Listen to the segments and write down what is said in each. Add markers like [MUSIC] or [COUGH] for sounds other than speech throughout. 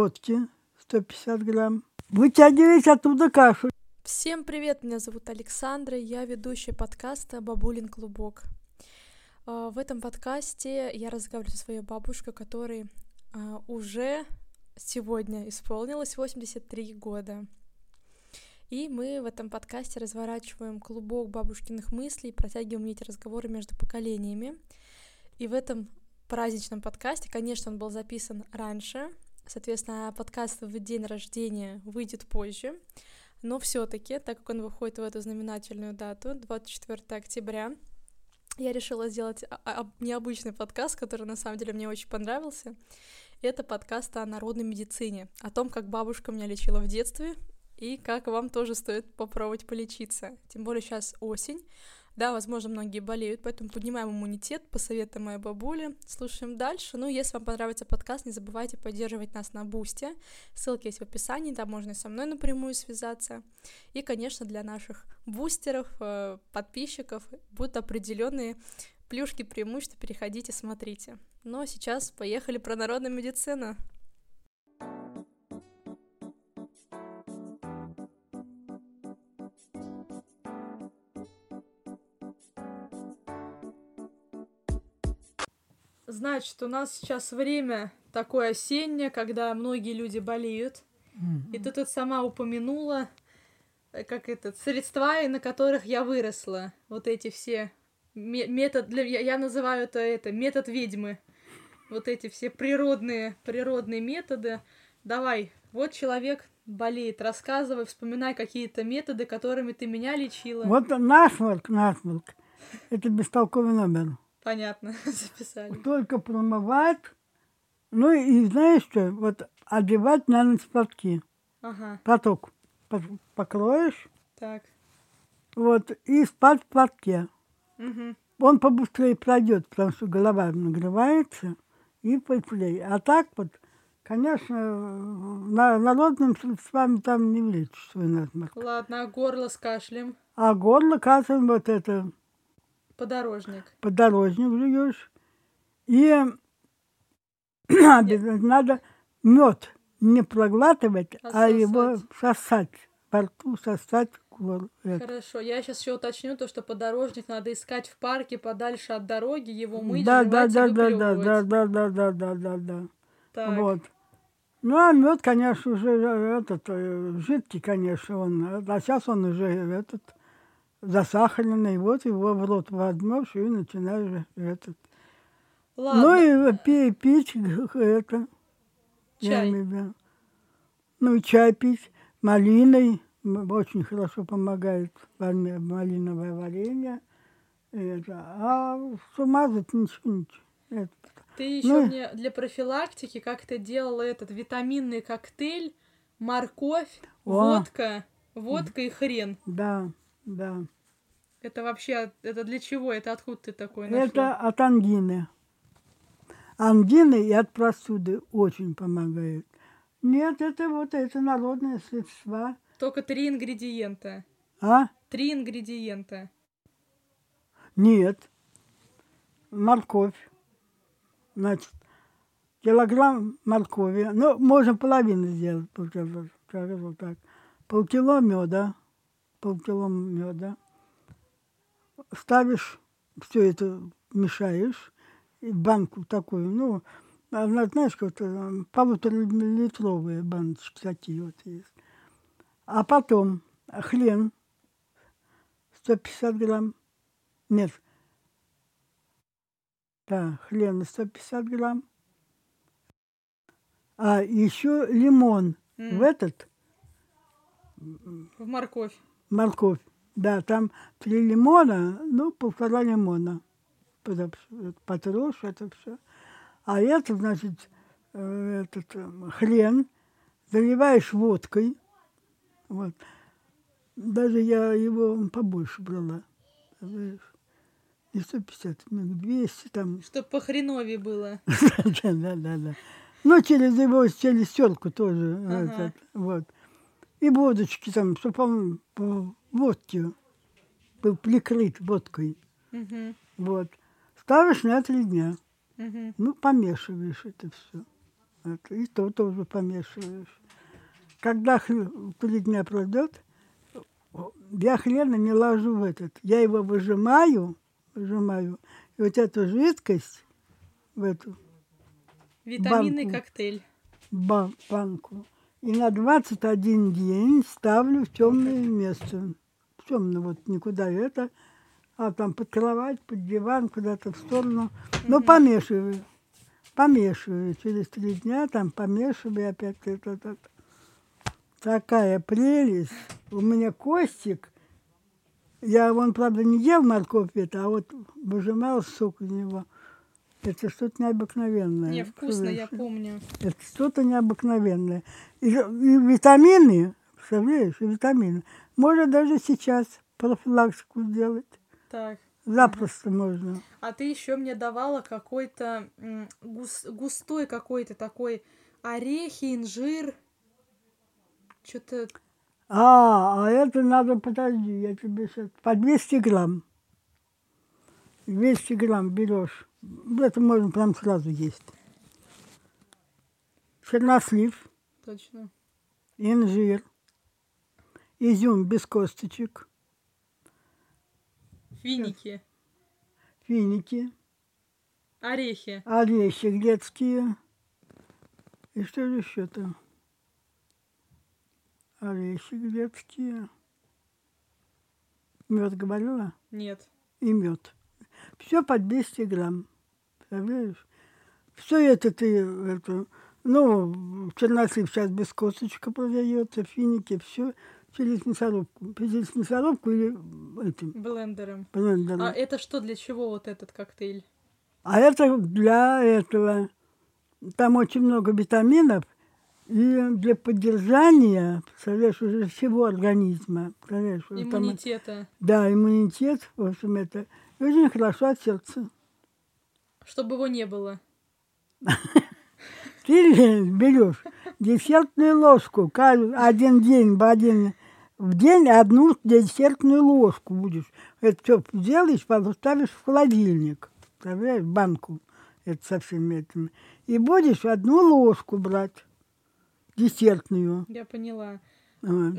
водки 150 грамм. Вытягиваете оттуда кашу. Всем привет, меня зовут Александра, я ведущая подкаста «Бабулин клубок». А, в этом подкасте я разговариваю со своей бабушкой, которой а, уже сегодня исполнилось 83 года. И мы в этом подкасте разворачиваем клубок бабушкиных мыслей, протягиваем эти разговоры между поколениями. И в этом праздничном подкасте, конечно, он был записан раньше, соответственно, подкаст в день рождения выйдет позже, но все таки так как он выходит в эту знаменательную дату, 24 октября, я решила сделать необычный подкаст, который на самом деле мне очень понравился. Это подкаст о народной медицине, о том, как бабушка меня лечила в детстве, и как вам тоже стоит попробовать полечиться. Тем более сейчас осень, да, возможно, многие болеют, поэтому поднимаем иммунитет по советам моей бабули. Слушаем дальше. Ну, если вам понравится подкаст, не забывайте поддерживать нас на Бусте. Ссылки есть в описании, там можно и со мной напрямую связаться. И, конечно, для наших бустеров, э, подписчиков будут определенные плюшки, преимущества. Переходите, смотрите. Ну, а сейчас поехали про народную медицину. Значит, у нас сейчас время такое осеннее, когда многие люди болеют. Mm-hmm. И ты тут сама упомянула, э, как это, средства, на которых я выросла. Вот эти все метод, для, я, я называю это, это метод ведьмы. Вот эти все природные, природные методы. Давай, вот человек болеет, рассказывай, вспоминай какие-то методы, которыми ты меня лечила. Вот насморк, насморк. Это бестолковый номер. Понятно, [LAUGHS] записали. Только промывать. Ну и знаешь что, вот одевать на ночь платки. Ага. Платок покроешь. Так. Вот, и спать в платке. Угу. Он побыстрее пройдет, потому что голова нагревается и быстрее. А так вот, конечно, на, народными средствами там не влечь свой насморк. Ладно, а горло с кашлем? А горло кашлем вот это Подорожник. Подорожник жуешь. И надо мед не проглатывать, а, а его сосать. Во рту сосать горло. Хорошо, я сейчас еще уточню то, что подорожник надо искать в парке подальше от дороги, его мыть, да, да, да, да, да, да, да, да, да, да, да, да. Так. Вот. Ну, а мед, конечно, уже этот, э, жидкий, конечно, он. А сейчас он уже этот, засахаренный, вот его в рот возьмешь и начинаешь этот. Ладно. Ну и пей, пить это. Чай. Я, ну чай пить малиной. Очень хорошо помогает малиновое варенье. Это. А с ума ничего, ничего. Это. Ты еще ну, мне для профилактики как-то делала этот витаминный коктейль, морковь, о, водка, водка и хрен. Да. Да. Это вообще, это для чего? Это откуда ты такой нашла? Это от ангины. Ангины и от простуды очень помогают. Нет, это вот это народные средства. Только три ингредиента. А? Три ингредиента. Нет. Морковь. Значит, килограмм моркови. Ну, можно половину сделать, скажу так. Полкило меда полкило меда, ставишь, все это мешаешь, и банку такую, ну, она, знаешь, вот э, полуторалитровые баночки такие вот есть. А потом хрен 150 грамм, нет, да, хрен 150 грамм, а еще лимон mm. в этот. В морковь морковь. Да, там три лимона, ну, полтора лимона. Потрешь это все. А это, значит, э, этот э, хрен заливаешь водкой. Вот. Даже я его побольше брала. Не 150, ну, 200 там. Чтоб по хренове было. [LAUGHS] да, да, да, да. Ну, через его, через терку тоже. Этот, вот и водочки там, чтобы он по водке был прикрыт водкой. Угу. Вот. Ставишь на три дня. Угу. Ну, помешиваешь это все. Это, и то тоже помешиваешь. Когда три дня пройдет, я хрена не ложу в этот. Я его выжимаю, выжимаю, и вот эту жидкость в эту Витаминный банку. коктейль. ба- банку и на 21 день ставлю в темное место. В темное, вот никуда это, а там под кровать, под диван, куда-то в сторону. Но помешиваю. Помешиваю. Через три дня там помешиваю опять это, это. Такая прелесть. У меня Костик, я, он, правда, не ел морковь это, а вот выжимал сок из него. Это что-то необыкновенное. Не, вкусно, я помню. Это что-то необыкновенное. И, и витамины, представляешь, и витамины. Можно даже сейчас профилактику сделать. Так. Запросто можно. А ты еще мне давала какой-то гус- густой какой-то такой орехи, инжир. Что-то А, а это надо, подожди, я тебе сейчас... По 200 грамм. 200 грамм берешь. Это можно прям сразу есть. Чернослив, точно. инжир, изюм без косточек, Финики, финики, орехи. орехи грецкие. И что же еще там? Орехи грецкие. Мед говорила? Нет. И мед. Все по 200 грамм. Представляешь? Все это ты, это, ну, чернослив сейчас без косточка продается, финики, все через мясорубку. Через мясорубку или этим Блендером. блендером. А это что, для чего вот этот коктейль? А это для этого. Там очень много витаминов. И для поддержания, представляешь, уже всего организма. Представляешь, вот там, Иммунитета. да, иммунитет, в общем, это и очень хорошо от сердца. Чтобы его не было. [LAUGHS] Ты берешь десертную ложку, один день, в один в день одну десертную ложку будешь. Это все сделаешь, поставишь в холодильник, представляешь, банку, это со всеми этими. И будешь одну ложку брать, десертную. Я поняла.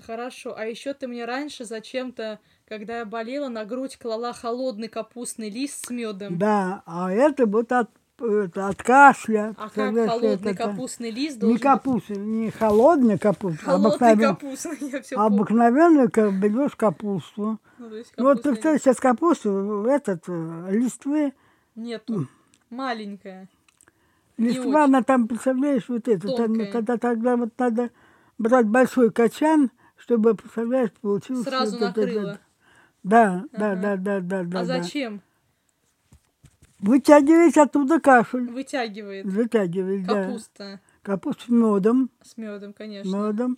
Хорошо. А еще ты мне раньше зачем-то, когда я болела, на грудь клала холодный капустный лист с медом. Да, а это вот от, это от кашля. А как холодный это- капустный лист Не должен быть капуста, не холодная капуста, а холодный обыкновен- капустный, [LAUGHS] я все помню. обыкновенную ка- берешь капусту. Ну, то есть вот ты капустный представь, сейчас капусту, этот, э, листвы, Нету. Маленькая. листва, она там, представляешь, вот это, тогда, тогда вот надо брать большой качан, чтобы, представляешь, получилось... Сразу вот накрыло. это- Да, да, Ага. да, да, да, да. а да. зачем? Вытягивать оттуда кашель. Вытягивает. Вытягивать, да. Капуста Капусту с медом, с медом, конечно. медом,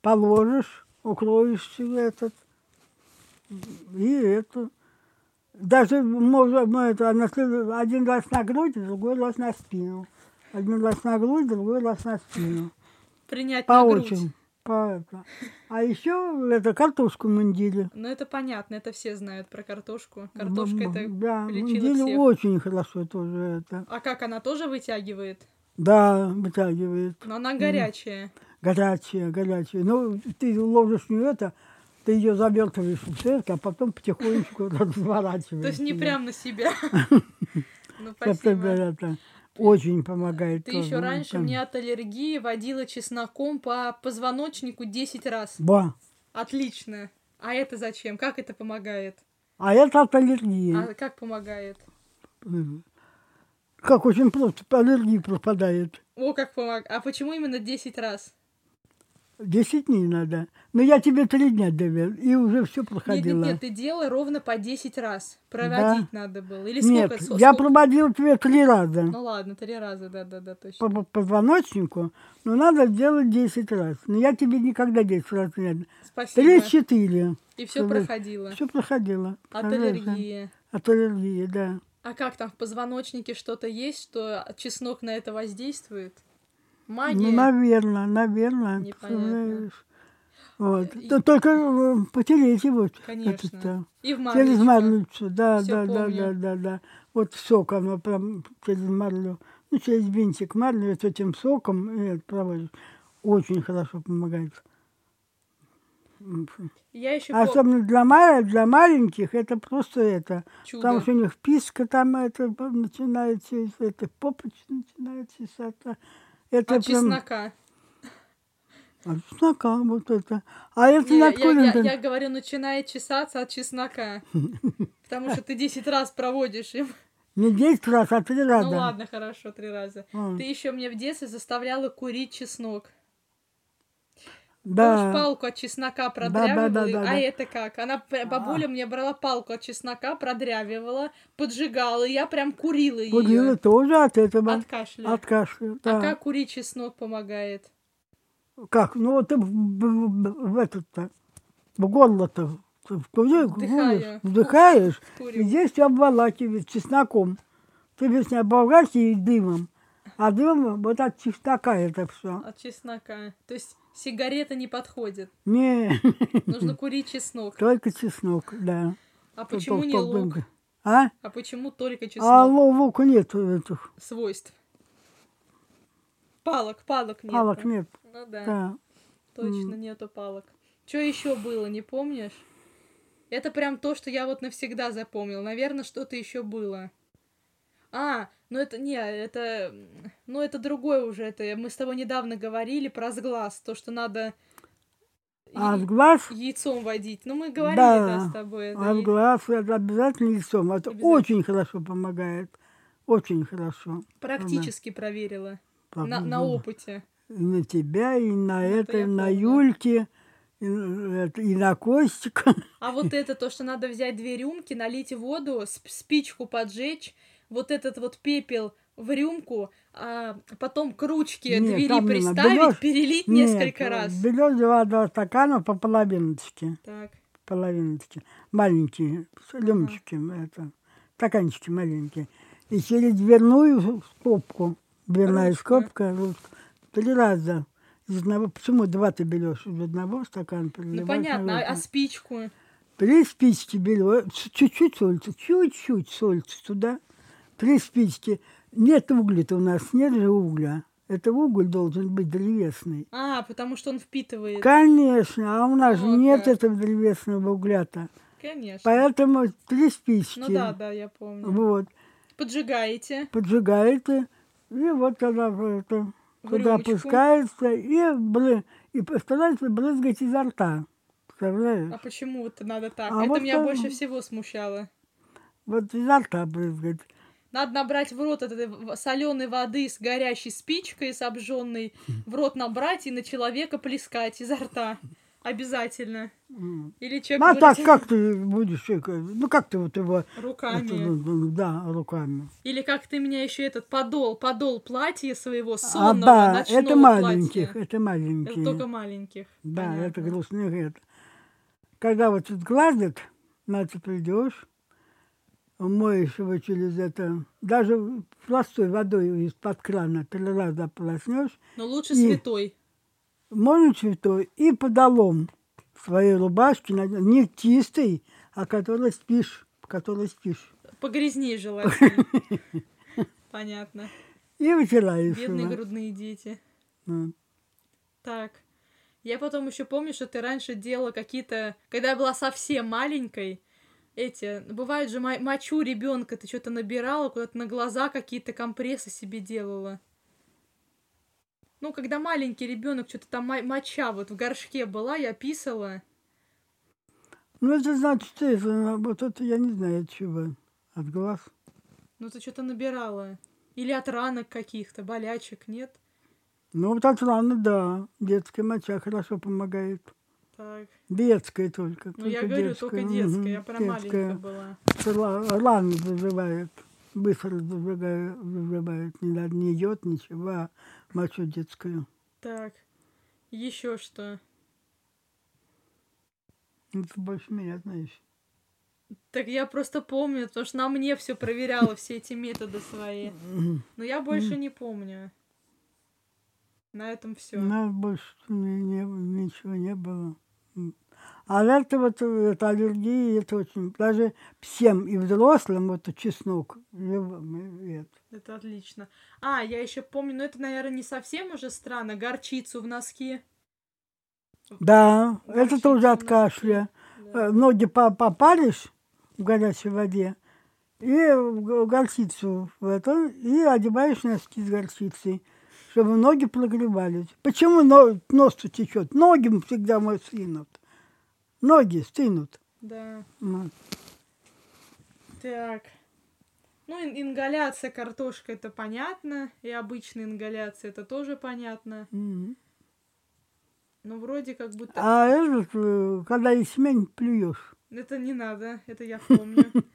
положишь, укроешь себе этот, и это. Даже можно, ну, это, один раз на грудь, другой раз на спину. Один раз на грудь, другой раз на спину. Принять По на грудь. очереди. По это. А еще это картошку мундили. Ну, это понятно, это все знают про картошку. Картошка это Да, лечила всех. очень хорошо тоже это. А как, она тоже вытягивает? Да, вытягивает. Но она горячая. Горячая, горячая. Ну, ты ложишь в нее это, ты ее завертываешь в церковь, а потом потихонечку разворачиваешь. [LAUGHS] То есть не прям на себя. [LAUGHS] Ну, спасибо. Очень помогает. Ты тоже. еще раньше там. мне от аллергии водила чесноком по позвоночнику 10 раз. Ба. Отлично. А это зачем? Как это помогает? А это от аллергии. А как помогает? Как очень просто, аллергия пропадает. О, как помогает. А почему именно 10 раз? Десять дней надо. Но я тебе три дня довел, и уже все Нет, проходило. нет, нет, ты делай ровно по 10 раз. Проводить надо было. Или Нет, сколько? Я сколько? проводил тебе три раза Ну ладно, три раза, да-да-да, точно. по по позвоночнику, но надо сделать 10 раз. Но я тебе никогда 10 раз не дам. Спасибо. Три-четыре. И все проходило. Все проходило. От да? аллергии. От аллергии, да. А как там в позвоночнике что-то есть, что чеснок на это воздействует? Магия? Наверное, наверное. Непонятно. Вот. И- То- Только э, потереть его. Конечно. это-то. И в Через марлечко. марлицу, да, Всё да, да, помню. да, да, да. Вот сок, оно прям через марлю. ну, через винтик марли с этим соком и это проводишь. Очень хорошо помогает. Я еще Особенно для, ма- для маленьких это просто это. чудо. Потому что у них писка там это п- начинается, это попочка начинается. из Это, это От чеснока. От чеснока вот это. А это Не, я, откуда я- я говорю, начинает чесаться от чеснока. Потому что ты 10 раз проводишь им. Не 10 раз, а 3 раза. Ну ладно, хорошо, три раза. А. Ты еще мне в детстве заставляла курить чеснок. Помнишь, Да. палку от чеснока да, продрявивала? да, и- да, а да. это как? Она, п- бабуля мне брала палку от чеснока, продрявивала, поджигала, и я прям курила ее. Курила тоже от этого. От кашля. От кашля. Да. А как курить чеснок помогает? Как? Ну вот в, этот-то, в горло-то вкури- Вдыхаю. вдыхаешь, вдыхаешь, и Курю. здесь все обволакивает чесноком. Ты весь не обволакиваешь дымом, а дым вот от чеснока это все. От чеснока. То есть сигарета не подходит. Не, Нужно курить чеснок. только чеснок, да. А почему не лук? А? А почему только А чеснок? лу- лука нет этих, Свойств. Палок, палок нет. палок нет. Ну да, Да. точно нету палок. Что еще было, не помнишь? Это прям то, что я вот навсегда запомнил. Наверное, что-то еще было. А, ну это не, это, ну это другое уже. Это мы с тобой недавно говорили про сглаз, то, что надо А и- в глаз, яйцом водить. Ну мы говорили, Да. да, с тобой. это а в и- это обязательно лицом. Это Обязательно. очень хорошо помогает. Очень хорошо. Практически проверила. На, на Да. опыте. И на тебя, и на Ну, это это, и на помню. Юльке, на- и на Костика. А вот это то, что надо взять две рюмки, налить воду, сп- спичку поджечь, вот этот вот пепел в рюмку, а потом к ручке Нет, двери приставить, Берёшь- перелить Нет, несколько раз. Берешь два, два стакана по половиночке. Так, Половиночке. Маленькие, рюмочки, это, стаканчики маленькие. И через дверную скобку, дверная Ручка. скобка, ручка, три раза. Из одного, почему два ты берешь? Из одного стакана ну понятно, а, а спичку? Три спички берешь, чуть-чуть сольца, чуть-чуть сольца туда. Три спички. Нет угля-то у нас, нет же угля. Это уголь должен быть древесный. А, потому что он впитывает. Конечно, а у нас же Вот нет этого древесного угля-то. Конечно. Поэтому три спички. Ну да, да, я помню. Вот. Поджигаете. Поджигаете, и вот тогда это, рюмочку. опускается, и, бры, и постарается брызгать изо рта. Представляешь? А почему вот надо так? А Это вот меня так. больше всего смущало. Вот изо рта брызгать. Надо набрать в рот этой соленой воды с горящей спичкой, с обжженной, в рот набрать и на человека плескать изо рта. Обязательно. Или человек Ну, а так вылетит как ты будешь, э, ну как ты вот его, руками. это, ну, да, руками. Или как ты меня еще этот подол, подол платья своего А, сонного, да, ночного это маленьких, платья. это маленькие. Это только маленьких. Да, это Понятно. грустный это. Когда вот тут гладят, на ты придешь, моешь его через это, даже простой водой из-под крана три раза полоснешь, Но лучше И- святой. можно цветой, и подолом своей рубашки, не чистый, а который спишь, которой спишь. Погрязнее желательно. [LAUGHS] Понятно. И вытираешь Бедные его. грудные дети. Так. Я потом еще помню, что ты раньше делала какие-то, когда я была совсем маленькой, эти, бывает же мо- мочу ребенка, ты что-то набирала, куда-то на глаза какие-то компрессы себе делала. Ну, когда маленький ребенок, что-то там мо- моча вот в горшке была, я писала. Ну, это значит, это, вот это я не знаю от чего. От глаз. Ну, ты что-то набирала. Или от ранок каких-то, болячек, нет? Ну, вот от раны, да. Детская моча хорошо помогает. Так. Детская только. Ну, я только говорю, только детская, я Мгм, прям маленькая детская. была. Ра- Раны заживает. Быстро зажигает, заживает. Не надо, не йод, ничего, а мочу детскую. Так. Еще что? Ну, ты больше меня знаешь. Так я просто помню, потому что на мне все проверяла, все эти методы свои. Но я больше не помню. На этом все. У нас больше ничего не было. А это вот э, это аллергия, это очень... Даже всем и взрослым вот чеснок. это. Это отлично. А, я еще помню, но это, наверное, не совсем уже странно, горчицу в носки. Да, это Горчицу тоже от кашля. Да. Э, Ноги по- попаришь в горячей воде и горчицу в это, и одеваешь носки с горчицей, чтобы ноги прогревались. Почему но- нос течет? Ноги всегда мы стынут. Ноги стынут. Да. Вот. Так. Ну, ин- ингаляция картошка это понятно, и обычная ингаляция это тоже понятно. Мгм. Но вроде как будто... А этот, э, когда ячмень плюешь, Это не надо, это я помню. [LAUGHS]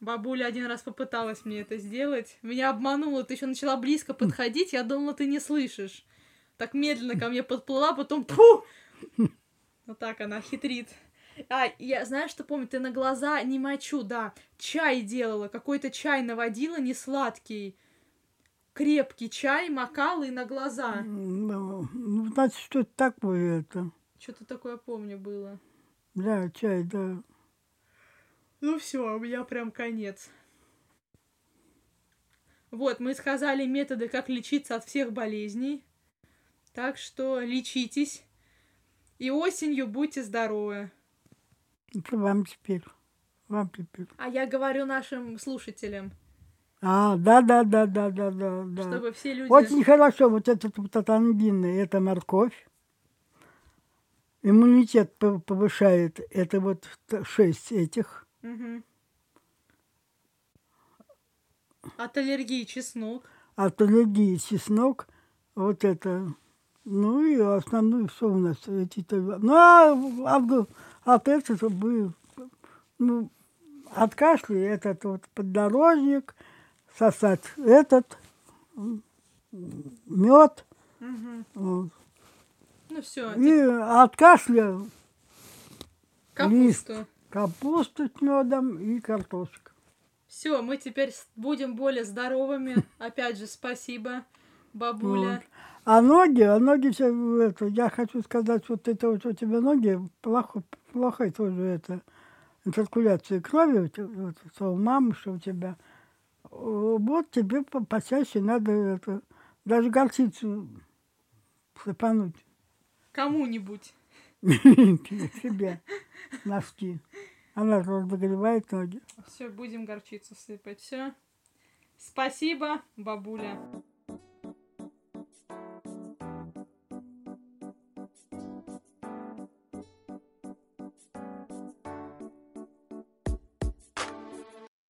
Бабуля один раз попыталась мне это сделать. Меня обманула, ты еще начала близко подходить, я думала, ты не слышишь. Так медленно ко мне подплыла, потом пу! Вот так она хитрит. А, я знаешь, что помню? Ты на глаза не мочу, да. Чай делала, какой-то чай наводила, не сладкий. Крепкий чай макала и на глаза. м, ну, значит, что это такое это? Что-то такое помню было. Да, чай, да. Ну все, у меня прям конец. Вот, мы сказали методы, как лечиться от всех болезней. Так что лечитесь. И осенью будьте здоровы. Это вам теперь. Вам теперь. А я говорю нашим слушателям, А, да, да, да, да, да, да, да. чтобы все люди... Очень хорошо, вот этот вот этот ангины, это морковь. Иммунитет пов- повышает, это вот шесть этих. От аллергии чеснок. От аллергии чеснок, вот это. Ну и основное все у нас эти Ну а от, от этого бы, ну, от кашля этот вот поддорожник, сосать этот мед. Мгм. Вот. Ну все, И от кашля капусту. Капуста с медом и картошка. Все, мы теперь будем более здоровыми. [LAUGHS] Опять же, спасибо, бабуля. Вот. А ноги, а ноги все это, я хочу сказать, вот это вот у тебя ноги плохо, плохо тоже это, циркуляция крови, вот, что у мамы, что у тебя. Вот тебе по- почаще надо это, даже горчицу сыпануть Кому-нибудь. [LAUGHS] себе носки. Она разогревает ноги. Все, будем горчицу сыпать. Все. Спасибо, бабуля.